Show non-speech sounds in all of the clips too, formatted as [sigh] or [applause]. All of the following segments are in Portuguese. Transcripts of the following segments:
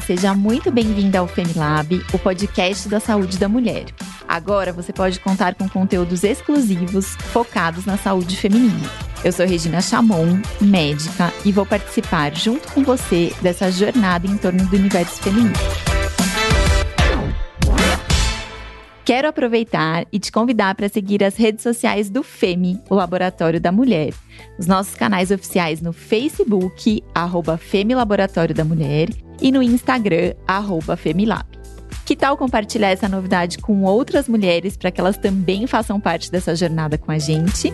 Seja muito bem-vinda ao Femilab, o podcast da saúde da mulher. Agora você pode contar com conteúdos exclusivos focados na saúde feminina. Eu sou Regina Chamon, médica, e vou participar junto com você dessa jornada em torno do universo feminino. Quero aproveitar e te convidar para seguir as redes sociais do FEMI, o Laboratório da Mulher. Os nossos canais oficiais no Facebook, arroba FEMI Laboratório da Mulher, e no Instagram, FEMILab. Que tal compartilhar essa novidade com outras mulheres para que elas também façam parte dessa jornada com a gente?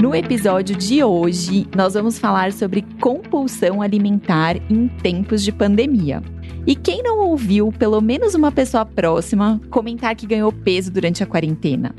No episódio de hoje, nós vamos falar sobre compulsão alimentar em tempos de pandemia. E quem não ouviu pelo menos uma pessoa próxima comentar que ganhou peso durante a quarentena?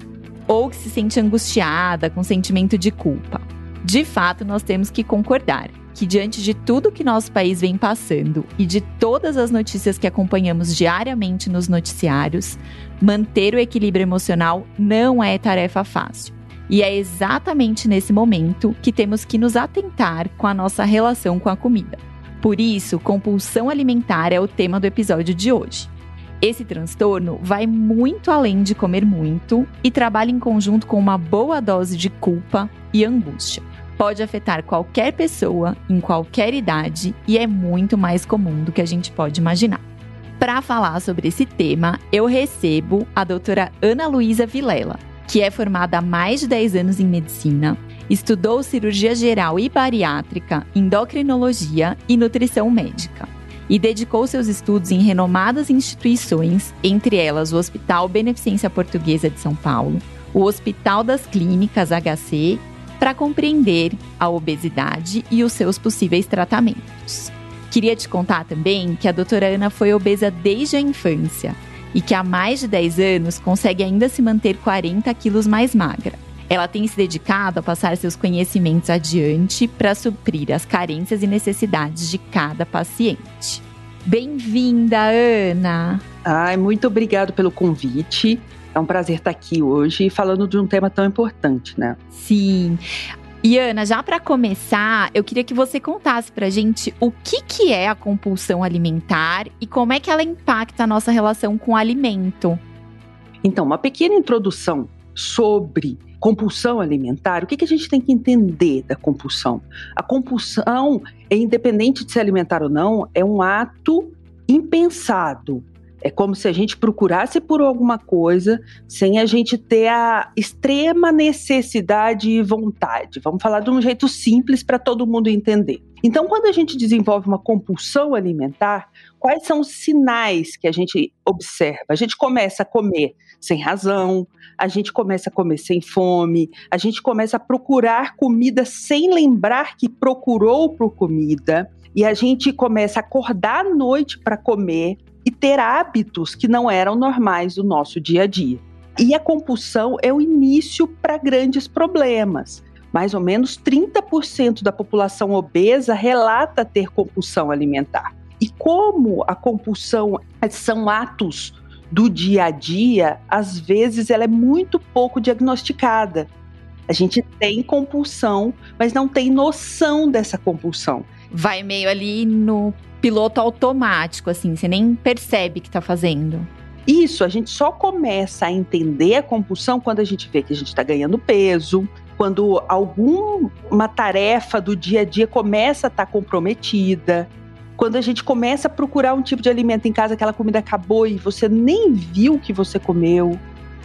Ou que se sente angustiada, com sentimento de culpa? De fato, nós temos que concordar que, diante de tudo que nosso país vem passando e de todas as notícias que acompanhamos diariamente nos noticiários, manter o equilíbrio emocional não é tarefa fácil. E é exatamente nesse momento que temos que nos atentar com a nossa relação com a comida. Por isso, compulsão alimentar é o tema do episódio de hoje. Esse transtorno vai muito além de comer muito e trabalha em conjunto com uma boa dose de culpa e angústia. Pode afetar qualquer pessoa, em qualquer idade e é muito mais comum do que a gente pode imaginar. Para falar sobre esse tema, eu recebo a doutora Ana Luísa Vilela, que é formada há mais de 10 anos em medicina, estudou cirurgia geral e bariátrica, endocrinologia e nutrição médica. E dedicou seus estudos em renomadas instituições, entre elas o Hospital Beneficência Portuguesa de São Paulo, o Hospital das Clínicas HC, para compreender a obesidade e os seus possíveis tratamentos. Queria te contar também que a doutora Ana foi obesa desde a infância e que há mais de 10 anos consegue ainda se manter 40 quilos mais magra. Ela tem se dedicado a passar seus conhecimentos adiante para suprir as carências e necessidades de cada paciente. Bem-vinda, Ana! Ai, muito obrigado pelo convite. É um prazer estar aqui hoje falando de um tema tão importante, né? Sim. E Ana, já para começar, eu queria que você contasse pra gente o que, que é a compulsão alimentar e como é que ela impacta a nossa relação com o alimento. Então, uma pequena introdução sobre compulsão alimentar, o que, que a gente tem que entender da compulsão? A compulsão, é independente de se alimentar ou não, é um ato impensado, é como se a gente procurasse por alguma coisa sem a gente ter a extrema necessidade e vontade. Vamos falar de um jeito simples para todo mundo entender. Então, quando a gente desenvolve uma compulsão alimentar, quais são os sinais que a gente observa? A gente começa a comer sem razão, a gente começa a comer sem fome, a gente começa a procurar comida sem lembrar que procurou por comida, e a gente começa a acordar à noite para comer, e ter hábitos que não eram normais do nosso dia a dia. E a compulsão é o início para grandes problemas. Mais ou menos 30% da população obesa relata ter compulsão alimentar. E como a compulsão são atos do dia a dia, às vezes ela é muito pouco diagnosticada. A gente tem compulsão, mas não tem noção dessa compulsão. Vai meio ali no piloto automático, assim, você nem percebe que tá fazendo. Isso, a gente só começa a entender a compulsão quando a gente vê que a gente está ganhando peso, quando alguma tarefa do dia a dia começa a estar tá comprometida, quando a gente começa a procurar um tipo de alimento em casa, aquela comida acabou e você nem viu que você comeu.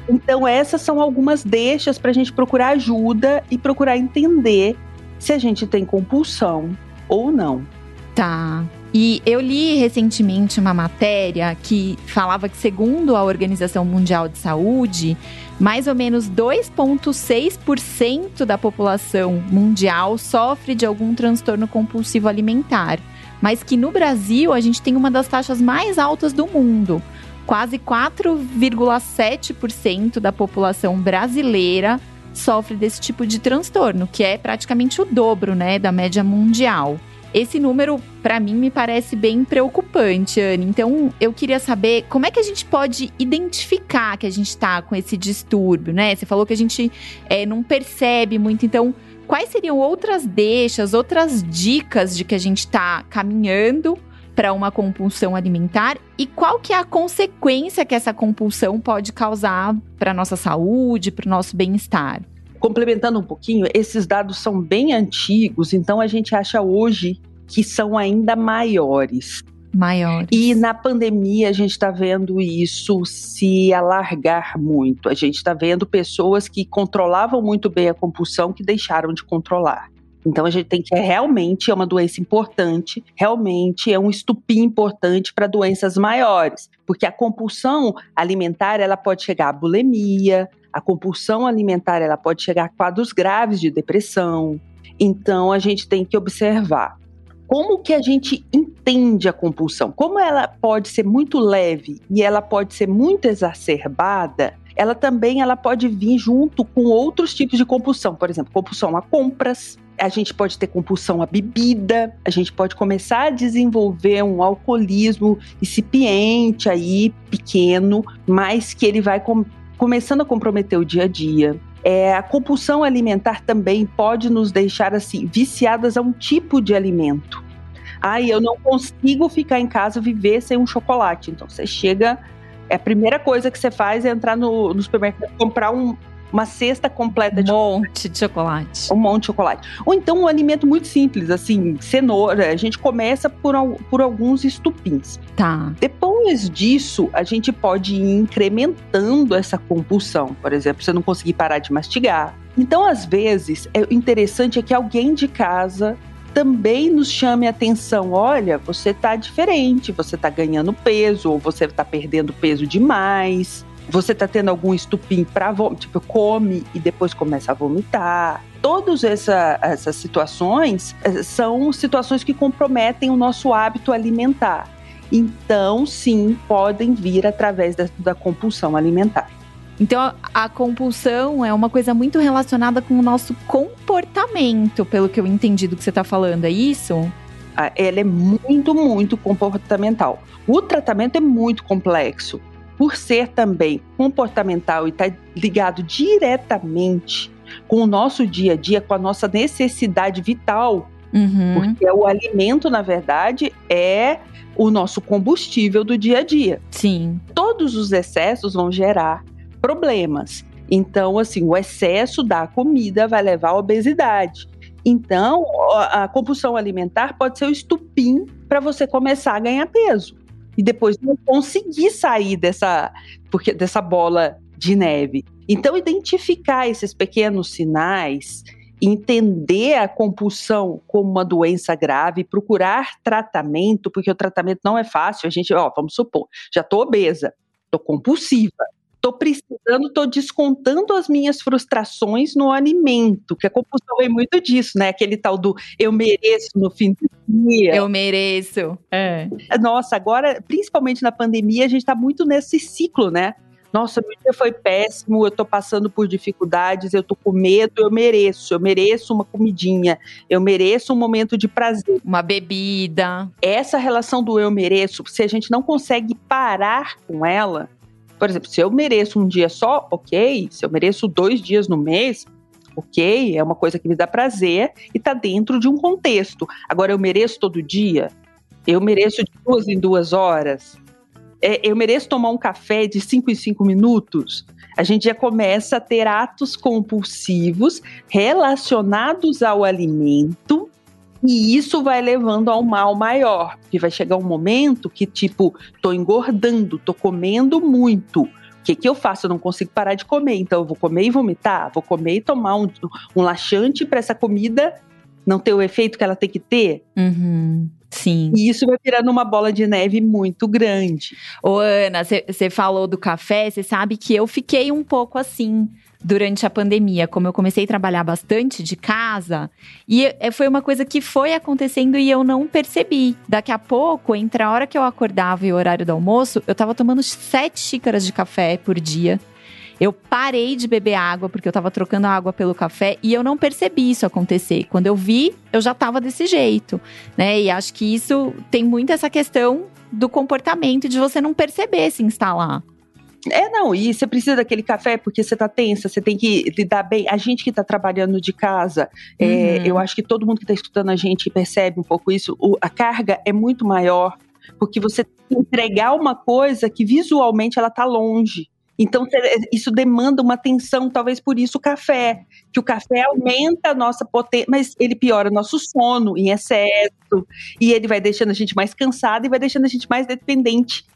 Então, essas são algumas deixas para a gente procurar ajuda e procurar entender se a gente tem compulsão ou não. Tá. E eu li recentemente uma matéria que falava que, segundo a Organização Mundial de Saúde, mais ou menos 2,6% da população mundial sofre de algum transtorno compulsivo alimentar. Mas que no Brasil a gente tem uma das taxas mais altas do mundo. Quase 4,7% da população brasileira sofre desse tipo de transtorno, que é praticamente o dobro, né, da média mundial. Esse número, para mim, me parece bem preocupante, Anne. Então, eu queria saber como é que a gente pode identificar que a gente está com esse distúrbio, né? Você falou que a gente é, não percebe muito. Então, quais seriam outras deixas, outras dicas de que a gente está caminhando para uma compulsão alimentar e qual que é a consequência que essa compulsão pode causar para nossa saúde, para o nosso bem-estar? Complementando um pouquinho, esses dados são bem antigos, então a gente acha hoje que são ainda maiores. Maiores. E na pandemia a gente está vendo isso se alargar muito. A gente está vendo pessoas que controlavam muito bem a compulsão que deixaram de controlar. Então a gente tem que é, realmente é uma doença importante, realmente é um estupim importante para doenças maiores, porque a compulsão alimentar ela pode chegar à bulimia, a compulsão alimentar ela pode chegar a quadros graves de depressão. Então a gente tem que observar como que a gente entende a compulsão, como ela pode ser muito leve e ela pode ser muito exacerbada ela também ela pode vir junto com outros tipos de compulsão, por exemplo, compulsão a compras, a gente pode ter compulsão à bebida, a gente pode começar a desenvolver um alcoolismo incipiente aí, pequeno, mas que ele vai começando a comprometer o dia a dia. É, a compulsão alimentar também pode nos deixar assim viciadas a um tipo de alimento. Ai, eu não consigo ficar em casa viver sem um chocolate. Então você chega, é a primeira coisa que você faz é entrar no, no supermercado comprar um, uma cesta completa de um monte de chocolate. Um monte de chocolate. Ou então um alimento muito simples, assim, cenoura. A gente começa por, por alguns estupins. Tá. Depois disso, a gente pode ir incrementando essa compulsão. Por exemplo, você não conseguir parar de mastigar. Então, às vezes, é interessante é que alguém de casa também nos chame a atenção. Olha, você tá diferente, você tá ganhando peso, ou você tá perdendo peso demais você tá tendo algum estupim para tipo, come e depois começa a vomitar. Todas essa, essas situações eh, são situações que comprometem o nosso hábito alimentar. Então, sim, podem vir através da, da compulsão alimentar. Então, a compulsão é uma coisa muito relacionada com o nosso comportamento, pelo que eu entendi do que você está falando, é isso? Ah, ela é muito, muito comportamental. O tratamento é muito complexo por ser também comportamental e estar tá ligado diretamente com o nosso dia a dia, com a nossa necessidade vital, uhum. porque o alimento, na verdade, é o nosso combustível do dia a dia. Sim. Todos os excessos vão gerar problemas. Então, assim, o excesso da comida vai levar à obesidade. Então, a compulsão alimentar pode ser o estupim para você começar a ganhar peso e depois não conseguir sair dessa, porque, dessa bola de neve. Então, identificar esses pequenos sinais, entender a compulsão como uma doença grave, procurar tratamento, porque o tratamento não é fácil. A gente, ó, vamos supor, já estou obesa, estou compulsiva, tô precisando, tô descontando as minhas frustrações no alimento, que a compulsão vem muito disso, né? Aquele tal do eu mereço no fim do dia. Eu mereço. É. Nossa, agora, principalmente na pandemia, a gente tá muito nesse ciclo, né? Nossa, meu dia foi péssimo, eu tô passando por dificuldades, eu tô com medo, eu mereço, eu mereço uma comidinha, eu mereço um momento de prazer. Uma bebida. Essa relação do eu mereço, se a gente não consegue parar com ela, por exemplo, se eu mereço um dia só, ok. Se eu mereço dois dias no mês, ok. É uma coisa que me dá prazer e está dentro de um contexto. Agora, eu mereço todo dia? Eu mereço de duas em duas horas? É, eu mereço tomar um café de cinco em cinco minutos? A gente já começa a ter atos compulsivos relacionados ao alimento e isso vai levando ao mal maior, porque vai chegar um momento que, tipo, tô engordando, tô comendo muito. O que, que eu faço? Eu não consigo parar de comer. Então, eu vou comer e vomitar, vou comer e tomar um, um laxante para essa comida não ter o efeito que ela tem que ter. Uhum. Sim. E isso vai virando uma bola de neve muito grande. Ô, Ana, você falou do café, você sabe que eu fiquei um pouco assim durante a pandemia, como eu comecei a trabalhar bastante de casa, e é, foi uma coisa que foi acontecendo e eu não percebi. Daqui a pouco, entre a hora que eu acordava e o horário do almoço, eu tava tomando sete xícaras de café por dia. Eu parei de beber água porque eu tava trocando água pelo café e eu não percebi isso acontecer. Quando eu vi, eu já tava desse jeito, né? E acho que isso tem muito essa questão do comportamento de você não perceber se instalar. É, não, e você precisa daquele café porque você tá tensa, você tem que lidar bem. A gente que tá trabalhando de casa, é, uhum. é, eu acho que todo mundo que tá escutando a gente percebe um pouco isso. O, a carga é muito maior, porque você tem que entregar uma coisa que visualmente ela tá longe. Então, isso demanda uma atenção, talvez por isso o café, que o café aumenta a nossa potência, mas ele piora o nosso sono em excesso, e ele vai deixando a gente mais cansado e vai deixando a gente mais dependente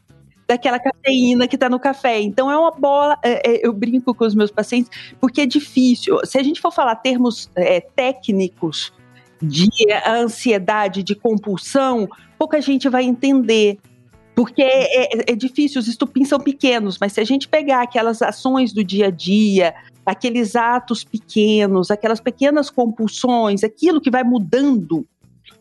daquela cafeína que está no café. Então é uma bola. É, é, eu brinco com os meus pacientes porque é difícil. Se a gente for falar termos é, técnicos de ansiedade, de compulsão, pouca gente vai entender. Porque é, é, é difícil, os estupins são pequenos, mas se a gente pegar aquelas ações do dia a dia, aqueles atos pequenos, aquelas pequenas compulsões, aquilo que vai mudando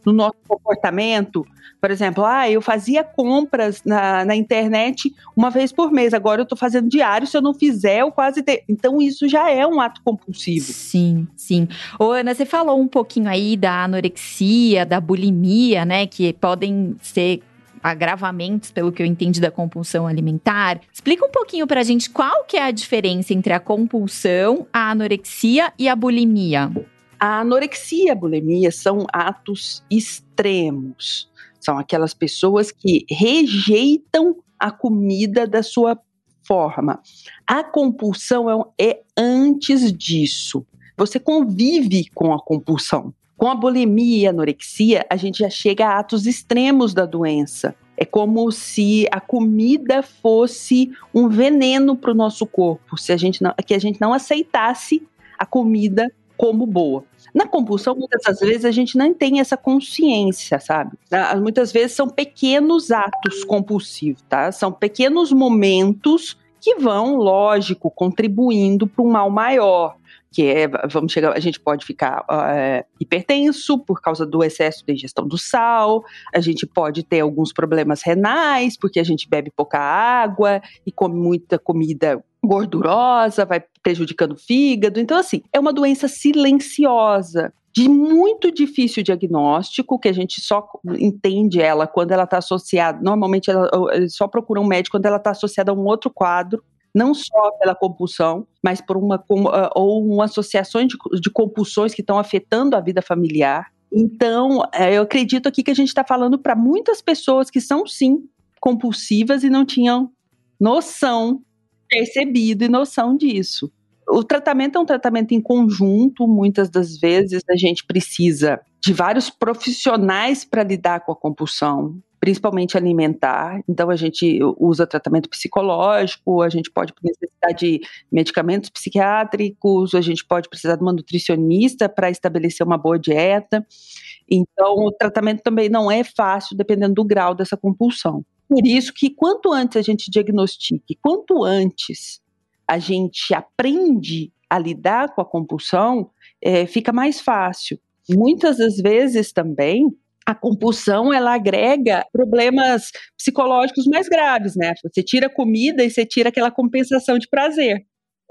no nosso comportamento. Por exemplo, ah, eu fazia compras na, na internet uma vez por mês, agora eu estou fazendo diário, se eu não fizer, eu quase. Te... Então, isso já é um ato compulsivo. Sim, sim. Ô, Ana, você falou um pouquinho aí da anorexia, da bulimia, né, que podem ser agravamentos, pelo que eu entendi da compulsão alimentar. Explica um pouquinho pra gente qual que é a diferença entre a compulsão, a anorexia e a bulimia. A anorexia e a bulimia são atos extremos. São aquelas pessoas que rejeitam a comida da sua forma. A compulsão é, é antes disso. Você convive com a compulsão. Com a bulimia e a anorexia, a gente já chega a atos extremos da doença. É como se a comida fosse um veneno para o nosso corpo, se a gente não, que a gente não aceitasse a comida como boa. Na compulsão, muitas das vezes, a gente não tem essa consciência, sabe? Ah, muitas vezes são pequenos atos compulsivos, tá? São pequenos momentos que vão, lógico, contribuindo para um mal maior que é, vamos chegar, a gente pode ficar é, hipertenso por causa do excesso de ingestão do sal, a gente pode ter alguns problemas renais, porque a gente bebe pouca água e come muita comida gordurosa, vai prejudicando o fígado. Então, assim, é uma doença silenciosa de muito difícil diagnóstico, que a gente só entende ela quando ela está associada. Normalmente, ela, só procura um médico quando ela está associada a um outro quadro, não só pela compulsão, mas por uma ah, ou uma associação de, de compulsões que estão afetando a vida familiar. Então, é, eu acredito aqui que a gente está falando para muitas pessoas que são sim compulsivas e não tinham noção percebido e noção disso. O tratamento é um tratamento em conjunto, muitas das vezes a gente precisa de vários profissionais para lidar com a compulsão, principalmente alimentar. Então a gente usa tratamento psicológico, a gente pode necessitar de medicamentos psiquiátricos, a gente pode precisar de uma nutricionista para estabelecer uma boa dieta. Então o tratamento também não é fácil dependendo do grau dessa compulsão. Por isso que quanto antes a gente diagnostique, quanto antes a gente aprende a lidar com a compulsão, é, fica mais fácil. Muitas das vezes também a compulsão ela agrega problemas psicológicos mais graves, né? Você tira comida e você tira aquela compensação de prazer.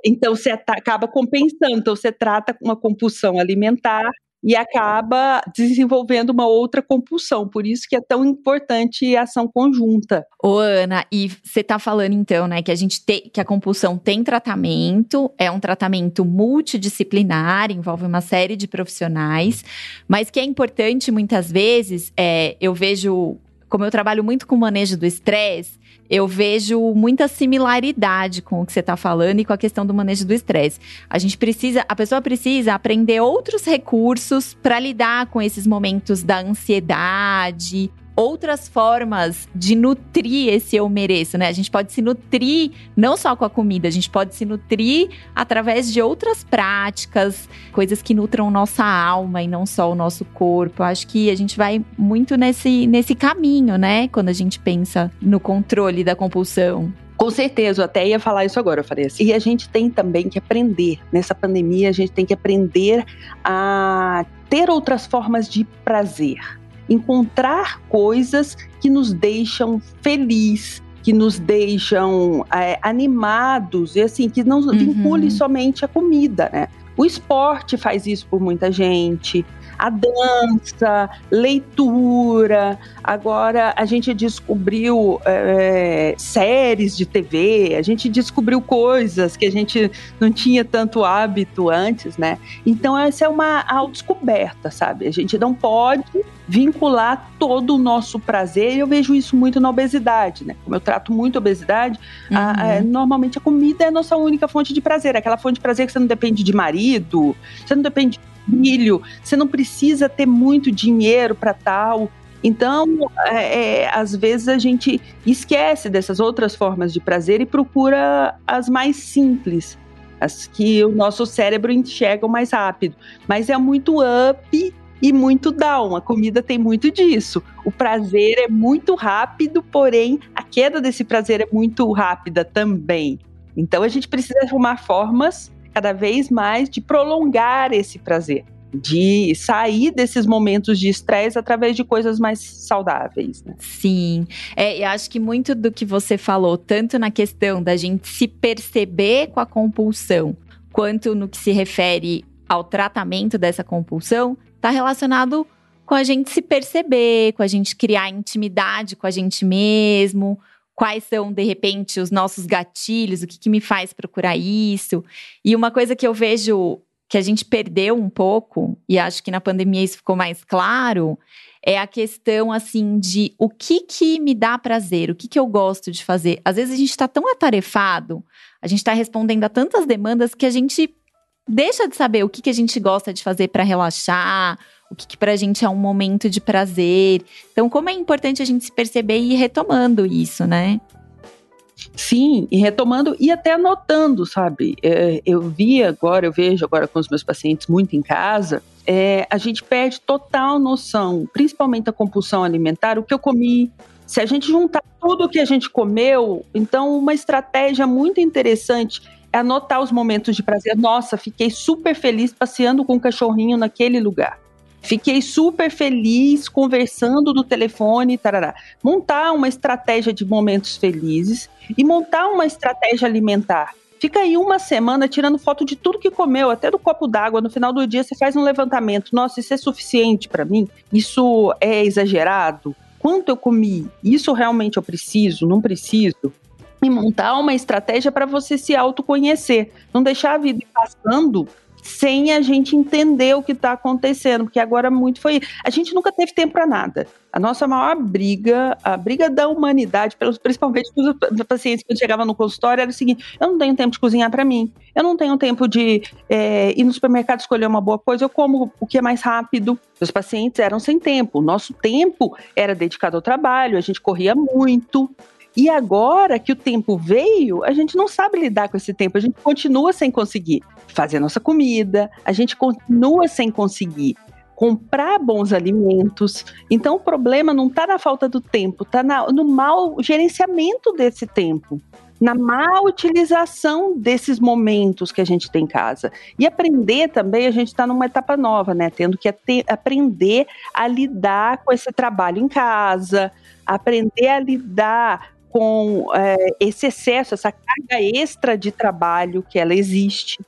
Então você acaba compensando, então você trata uma compulsão alimentar e acaba desenvolvendo uma outra compulsão. Por isso que é tão importante a ação conjunta. Ô, Ana, e você está falando então, né, que a gente tem que a compulsão tem tratamento, é um tratamento multidisciplinar, envolve uma série de profissionais, mas que é importante muitas vezes, é, eu vejo como eu trabalho muito com manejo do estresse, eu vejo muita similaridade com o que você está falando e com a questão do manejo do estresse. A gente precisa, a pessoa precisa aprender outros recursos para lidar com esses momentos da ansiedade, outras formas de nutrir esse eu mereço, né? A gente pode se nutrir não só com a comida, a gente pode se nutrir através de outras práticas, coisas que nutram nossa alma e não só o nosso corpo. Acho que a gente vai muito nesse, nesse caminho, né? Quando a gente pensa no controle da compulsão. Com certeza, eu até ia falar isso agora, eu falei assim. E a gente tem também que aprender, nessa pandemia, a gente tem que aprender a ter outras formas de prazer encontrar coisas que nos deixam felizes, que nos deixam é, animados e assim que não uhum. vincule somente a comida, né? O esporte faz isso por muita gente, A dança, leitura. Agora a gente descobriu é, séries de TV, a gente descobriu coisas que a gente não tinha tanto hábito antes, né? Então essa é uma autodescoberta, sabe? A gente não pode vincular todo o nosso prazer. E eu vejo isso muito na obesidade, né? Como eu trato muito a obesidade, uhum. a, a, normalmente a comida é a nossa única fonte de prazer. Aquela fonte de prazer que você não depende de marido, você não depende de filho, você não precisa ter muito dinheiro para tal. Então, é, é, às vezes a gente esquece dessas outras formas de prazer e procura as mais simples, as que o nosso cérebro enxerga mais rápido. Mas é muito up e muito down. A comida tem muito disso. O prazer é muito rápido, porém a queda desse prazer é muito rápida também. Então a gente precisa arrumar formas cada vez mais de prolongar esse prazer, de sair desses momentos de estresse através de coisas mais saudáveis. Né? Sim, é, eu acho que muito do que você falou, tanto na questão da gente se perceber com a compulsão, quanto no que se refere ao tratamento dessa compulsão, está relacionado com a gente se perceber, com a gente criar intimidade com a gente mesmo, quais são, de repente, os nossos gatilhos, o que, que me faz procurar isso. E uma coisa que eu vejo que a gente perdeu um pouco, e acho que na pandemia isso ficou mais claro, é a questão assim de o que que me dá prazer, o que que eu gosto de fazer. Às vezes a gente está tão atarefado, a gente está respondendo a tantas demandas que a gente deixa de saber o que, que a gente gosta de fazer para relaxar, o que, que para a gente é um momento de prazer. Então, como é importante a gente se perceber e ir retomando isso, né? Sim, e retomando e até anotando, sabe? É, eu vi agora, eu vejo agora com os meus pacientes muito em casa, é, a gente perde total noção, principalmente da compulsão alimentar, o que eu comi. Se a gente juntar tudo o que a gente comeu, então uma estratégia muito interessante é anotar os momentos de prazer. Nossa, fiquei super feliz passeando com o cachorrinho naquele lugar. Fiquei super feliz conversando no telefone, tarará. Montar uma estratégia de momentos felizes e montar uma estratégia alimentar. Fica aí uma semana tirando foto de tudo que comeu, até do copo d'água. No final do dia você faz um levantamento. Nossa, isso é suficiente para mim? Isso é exagerado? Quanto eu comi? Isso realmente eu preciso? Não preciso? e montar uma estratégia para você se autoconhecer. Não deixar a vida ir passando sem a gente entender o que está acontecendo, porque agora muito foi. A gente nunca teve tempo para nada. A nossa maior briga, a briga da humanidade, principalmente os pacientes que chegavam no consultório, era o seguinte: eu não tenho tempo de cozinhar para mim, eu não tenho tempo de é, ir no supermercado escolher uma boa coisa, eu como o que é mais rápido. Os pacientes eram sem tempo, o nosso tempo era dedicado ao trabalho, a gente corria muito, e agora que o tempo veio, a gente não sabe lidar com esse tempo, a gente continua sem conseguir fazer nossa comida, a gente continua sem conseguir comprar bons alimentos. Então o problema não está na falta do tempo, está no mau gerenciamento desse tempo, na má utilização desses momentos que a gente tem em casa. E aprender também, a gente está numa etapa nova, né? Tendo que aprender a lidar com esse trabalho em casa, aprender a lidar com é, esse excesso, essa carga extra de trabalho que ela existe.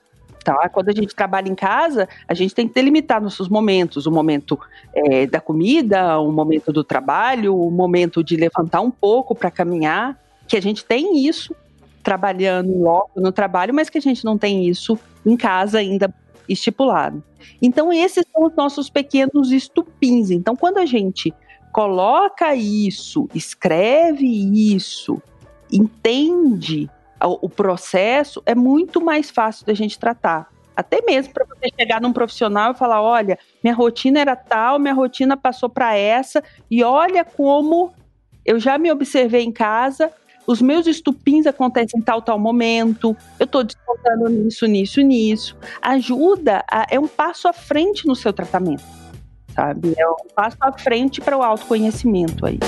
Tá? Quando a gente trabalha em casa, a gente tem que delimitar nossos momentos, o momento é, da comida, o momento do trabalho, o momento de levantar um pouco para caminhar, que a gente tem isso trabalhando logo no trabalho, mas que a gente não tem isso em casa ainda estipulado. Então esses são os nossos pequenos estupins. Então quando a gente coloca isso, escreve isso, entende o processo, é muito mais fácil da gente tratar. Até mesmo para você chegar num profissional e falar: olha, minha rotina era tal, minha rotina passou para essa, e olha como eu já me observei em casa, os meus estupins acontecem em tal, tal momento, eu estou descontando nisso, nisso, nisso. Ajuda, a, é um passo à frente no seu tratamento sabe? É um passo à frente para o autoconhecimento aí.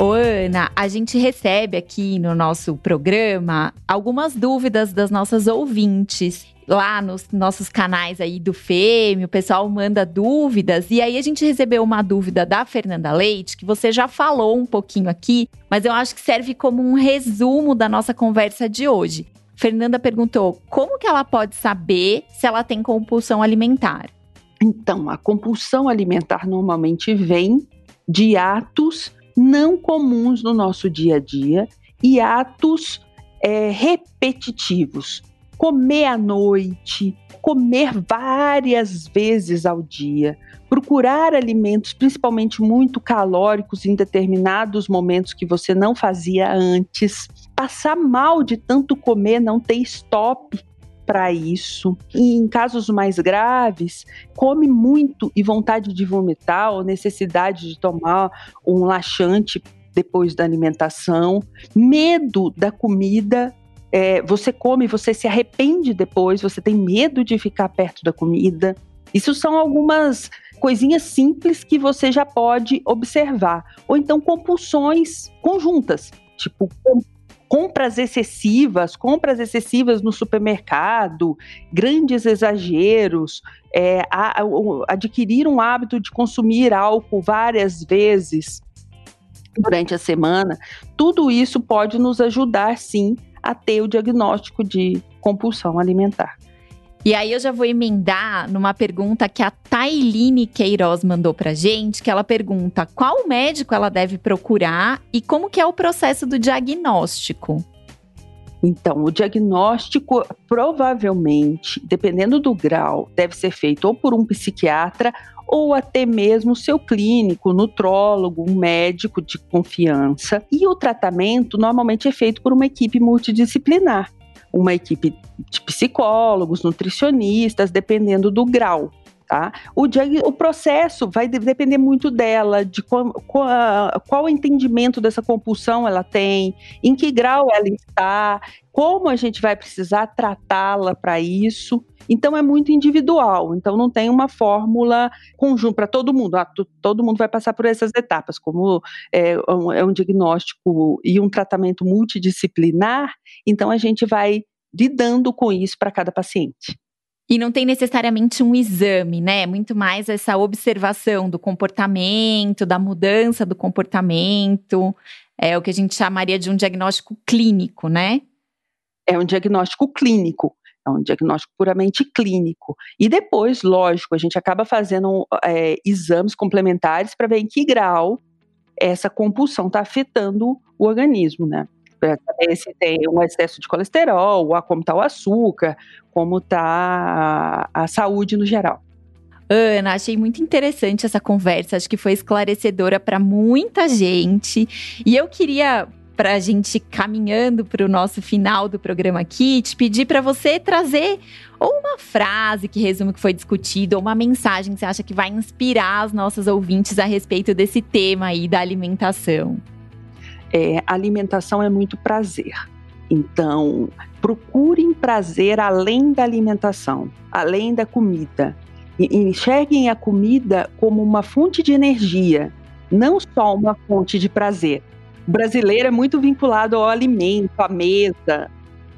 Ô, Ana, a gente recebe aqui no nosso programa algumas dúvidas das nossas ouvintes lá nos nossos canais aí do FEME, o pessoal manda dúvidas. E aí a gente recebeu uma dúvida da Fernanda Leite, que você já falou um pouquinho aqui, mas eu acho que serve como um resumo da nossa conversa de hoje. Fernanda perguntou: como que ela pode saber se ela tem compulsão alimentar? Então, a compulsão alimentar normalmente vem de atos não comuns no nosso dia a dia e atos é, repetitivos. Comer à noite, comer várias vezes ao dia, procurar alimentos, principalmente muito calóricos, em determinados momentos que você não fazia antes, passar mal de tanto comer, não ter stop para isso. E em casos mais graves, come muito e vontade de vomitar ou necessidade de tomar um laxante depois da alimentação, medo da comida é, você come, você se arrepende depois, você tem medo de ficar perto da comida. Isso são algumas coisinhas simples que você já pode observar. Ou então compulsões conjuntas, tipo compras excessivas, compras excessivas no supermercado, grandes exageros, é, a, a, adquirir um hábito de consumir álcool várias vezes durante a semana, tudo isso pode nos ajudar sim a ter o diagnóstico de compulsão alimentar. E aí eu já vou emendar numa pergunta que a Tailine Queiroz mandou pra gente, que ela pergunta qual médico ela deve procurar e como que é o processo do diagnóstico. Então, o diagnóstico provavelmente, dependendo do grau, deve ser feito ou por um psiquiatra ou até mesmo seu clínico, nutrólogo, um médico de confiança. E o tratamento normalmente é feito por uma equipe multidisciplinar, uma equipe de psicólogos, nutricionistas, dependendo do grau. Tá? O, o processo vai depender muito dela, de qual, qual, qual entendimento dessa compulsão ela tem, em que grau ela está, como a gente vai precisar tratá-la para isso. Então é muito individual. Então não tem uma fórmula conjunta para todo mundo. Ah, todo mundo vai passar por essas etapas, como é um, é um diagnóstico e um tratamento multidisciplinar. Então a gente vai lidando com isso para cada paciente. E não tem necessariamente um exame, né? Muito mais essa observação do comportamento, da mudança do comportamento. É o que a gente chamaria de um diagnóstico clínico, né? É um diagnóstico clínico. É um diagnóstico puramente clínico. E depois, lógico, a gente acaba fazendo é, exames complementares para ver em que grau essa compulsão está afetando o organismo, né? Saber se tem um excesso de colesterol, como está o açúcar, como está a, a saúde no geral. Ana, achei muito interessante essa conversa, acho que foi esclarecedora para muita gente. E eu queria, para a gente caminhando para o nosso final do programa aqui, te pedir para você trazer ou uma frase que resume o que foi discutido, ou uma mensagem que você acha que vai inspirar os nossos ouvintes a respeito desse tema aí da alimentação é, alimentação é muito prazer. Então, procurem prazer além da alimentação, além da comida. E, enxerguem a comida como uma fonte de energia, não só uma fonte de prazer. O brasileiro é muito vinculado ao alimento, à mesa,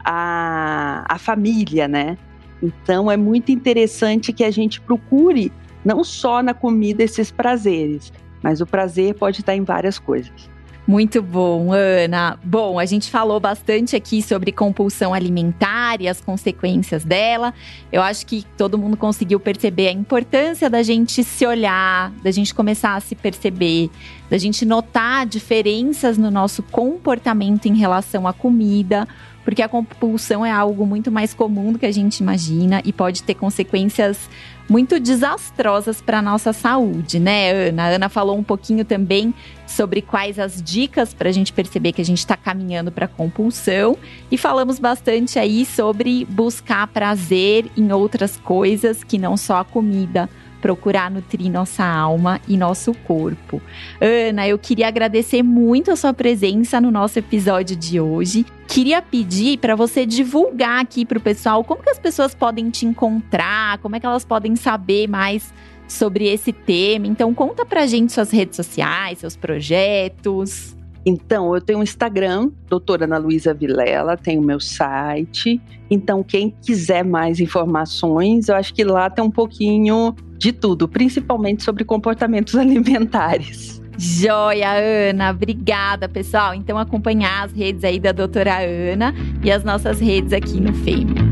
à, à família, né? Então, é muito interessante que a gente procure não só na comida esses prazeres, mas o prazer pode estar em várias coisas. Muito bom, Ana. Bom, a gente falou bastante aqui sobre compulsão alimentar e as consequências dela. Eu acho que todo mundo conseguiu perceber a importância da gente se olhar, da gente começar a se perceber, da gente notar diferenças no nosso comportamento em relação à comida, porque a compulsão é algo muito mais comum do que a gente imagina e pode ter consequências muito desastrosas para a nossa saúde, né, Ana? A Ana falou um pouquinho também sobre quais as dicas para a gente perceber que a gente está caminhando para compulsão e falamos bastante aí sobre buscar prazer em outras coisas que não só a comida procurar nutrir nossa alma e nosso corpo. Ana, eu queria agradecer muito a sua presença no nosso episódio de hoje. Queria pedir para você divulgar aqui para o pessoal como que as pessoas podem te encontrar, como é que elas podem saber mais sobre esse tema. Então conta pra gente suas redes sociais, seus projetos. Então, eu tenho um Instagram, doutora Ana Luísa Vilela, tenho o meu site. Então, quem quiser mais informações, eu acho que lá tem um pouquinho de tudo, principalmente sobre comportamentos [laughs] alimentares. Joia, Ana. Obrigada, pessoal. Então, acompanhar as redes aí da doutora Ana e as nossas redes aqui no Fêmea.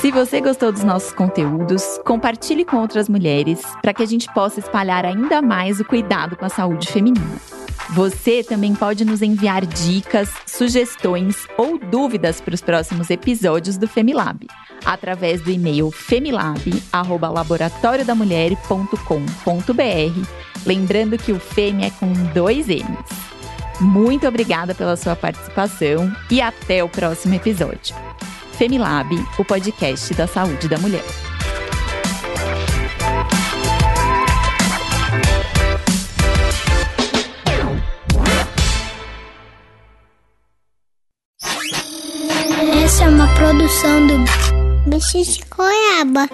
Se você gostou dos nossos conteúdos, compartilhe com outras mulheres para que a gente possa espalhar ainda mais o cuidado com a saúde feminina. Você também pode nos enviar dicas, sugestões ou dúvidas para os próximos episódios do Femilab, através do e-mail femilab@laboratoriodamulher.com.br, lembrando que o Femi é com dois M's. Muito obrigada pela sua participação e até o próximo episódio. Femilab, o podcast da saúde da mulher. Produção do Bicho de Goiaba.